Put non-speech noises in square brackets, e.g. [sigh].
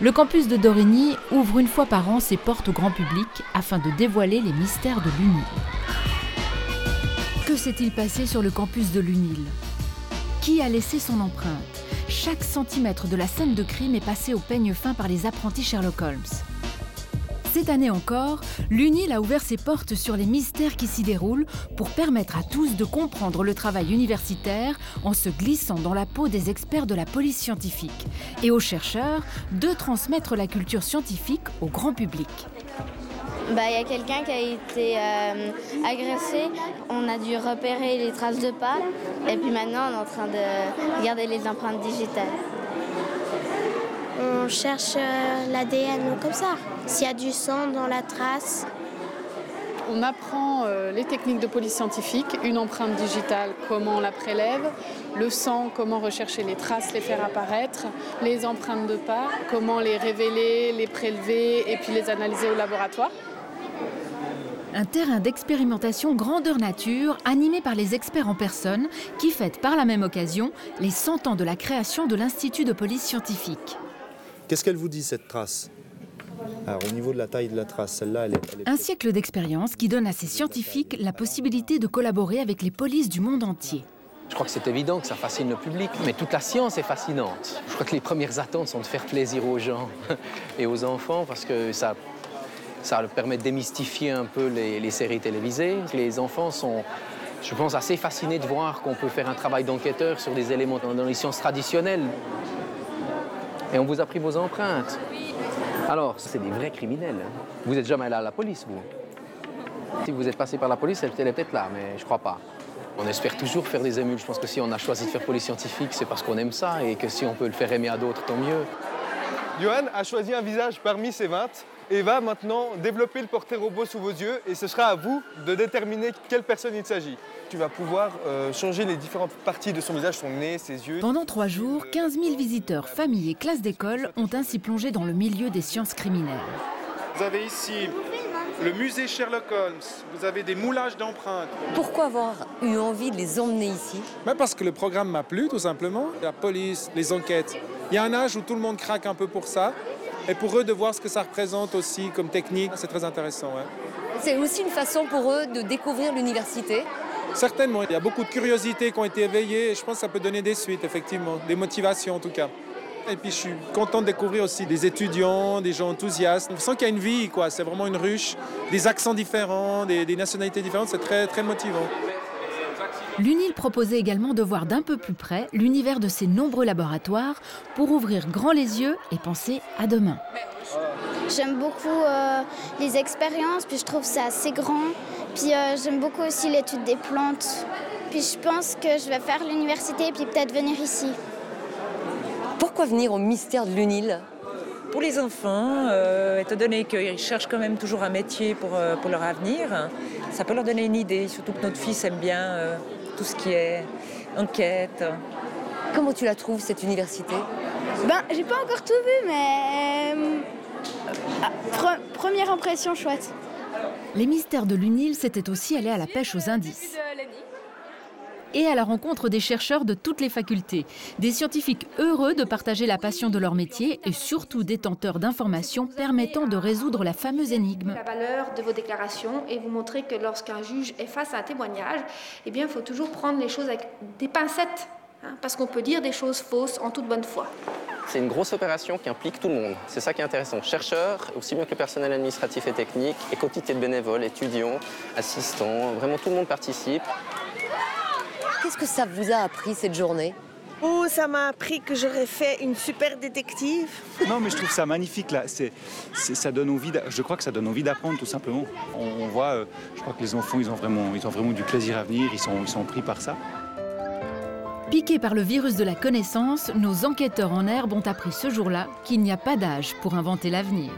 Le campus de Dorigny ouvre une fois par an ses portes au grand public afin de dévoiler les mystères de l'UNIL. Que s'est-il passé sur le campus de l'UNIL? Qui a laissé son empreinte? Chaque centimètre de la scène de crime est passé au peigne fin par les apprentis Sherlock Holmes. Cette année encore, l'UNIL a ouvert ses portes sur les mystères qui s'y déroulent pour permettre à tous de comprendre le travail universitaire en se glissant dans la peau des experts de la police scientifique et aux chercheurs de transmettre la culture scientifique au grand public. Bah, il y a quelqu'un qui a été euh, agressé. On a dû repérer les traces de pas. Et puis maintenant, on est en train de regarder les empreintes digitales. On cherche euh, l'ADN comme ça. S'il y a du sang dans la trace. On apprend euh, les techniques de police scientifique, une empreinte digitale, comment on la prélève, le sang, comment rechercher les traces, les faire apparaître, les empreintes de pas, comment les révéler, les prélever et puis les analyser au laboratoire. Un terrain d'expérimentation grandeur nature animé par les experts en personne qui fêtent par la même occasion les 100 ans de la création de l'Institut de police scientifique. Qu'est-ce qu'elle vous dit cette trace? Alors, au niveau de la taille de la trace, celle-là, elle est, elle est Un siècle d'expérience qui donne à ces scientifiques la possibilité de collaborer avec les polices du monde entier. Je crois que c'est évident que ça fascine le public, mais toute la science est fascinante. Je crois que les premières attentes sont de faire plaisir aux gens [laughs] et aux enfants parce que ça, ça leur permet de démystifier un peu les, les séries télévisées. Les enfants sont, je pense, assez fascinés de voir qu'on peut faire un travail d'enquêteur sur des éléments dans, dans les sciences traditionnelles. Et on vous a pris vos empreintes. Alors, c'est des vrais criminels. hein. Vous n'êtes jamais allé à la police, vous? Si vous êtes passé par la police, elle est peut-être là, mais je crois pas. On espère toujours faire des émules. Je pense que si on a choisi de faire police scientifique, c'est parce qu'on aime ça et que si on peut le faire aimer à d'autres, tant mieux. Johan a choisi un visage parmi ses 20 et va maintenant développer le portrait robot sous vos yeux et ce sera à vous de déterminer quelle personne il s'agit. Tu vas pouvoir euh, changer les différentes parties de son visage, son nez, ses yeux. Pendant trois jours, 15 000 visiteurs, familles et classes d'école ont ainsi plongé dans le milieu des sciences criminelles. Vous avez ici le musée Sherlock Holmes, vous avez des moulages d'empreintes. Pourquoi avoir eu envie de les emmener ici? Ben Parce que le programme m'a plu, tout simplement. La police, les enquêtes. Il y a un âge où tout le monde craque un peu pour ça. Et pour eux, de voir ce que ça représente aussi comme technique, c'est très intéressant. ouais. C'est aussi une façon pour eux de découvrir l'université. Certainement, il y a beaucoup de curiosités qui ont été éveillées et je pense que ça peut donner des suites, effectivement, des motivations en tout cas. Et puis je suis content de découvrir aussi des étudiants, des gens enthousiastes. On sent qu'il y a une vie, quoi. C'est vraiment une ruche, des accents différents, des, des nationalités différentes. C'est très, très motivant. L'UNIL proposait également de voir d'un peu plus près l'univers de ses nombreux laboratoires pour ouvrir grand les yeux et penser à demain. J'aime beaucoup euh, les expériences, puis je trouve ça assez grand. Puis euh, j'aime beaucoup aussi l'étude des plantes. Puis je pense que je vais faire l'université, puis peut-être venir ici. Pourquoi venir au mystère de l'UNIL? Pour les enfants, euh, étant donné qu'ils cherchent quand même toujours un métier pour, euh, pour leur avenir, ça peut leur donner une idée, surtout que notre fils aime bien euh, tout ce qui est enquête. Comment tu la trouves, cette université? Ben, j'ai pas encore tout vu, mais. euh, ah, pre- première impression chouette. Les mystères de l'UNIL, c'était aussi aller à la pêche aux indices. Et à la rencontre des chercheurs de toutes les facultés, des scientifiques heureux de partager la passion de leur métier et surtout détenteurs d'informations permettant de résoudre la fameuse énigme. la valeur de vos déclarations et vous montrer que lorsqu'un juge est face à un témoignage, eh bien, il faut toujours prendre les choses avec des pincettes, hein, parce qu'on peut dire des choses fausses en toute bonne foi. C'est une grosse opération qui implique tout le monde. C'est ça qui est intéressant. Chercheurs, aussi bien que le personnel administratif et technique, et quantité de bénévoles, étudiants, assistants, vraiment tout le monde participe. Qu'est-ce que ça vous a appris cette journée? Oh, ça m'a appris que j'aurais fait une super détective. Non, mais je trouve ça magnifique là. C'est, c'est- ça donne envie. Je crois que ça donne envie d'apprendre tout simplement. On, on voit, euh, je crois que les enfants, ils ont vraiment, ils ont vraiment du plaisir à venir. Ils sont, ils sont pris par ça. Piqués par le virus de la connaissance, nos enquêteurs en herbe ont appris ce jour-là qu'il n'y a pas d'âge pour inventer l'avenir.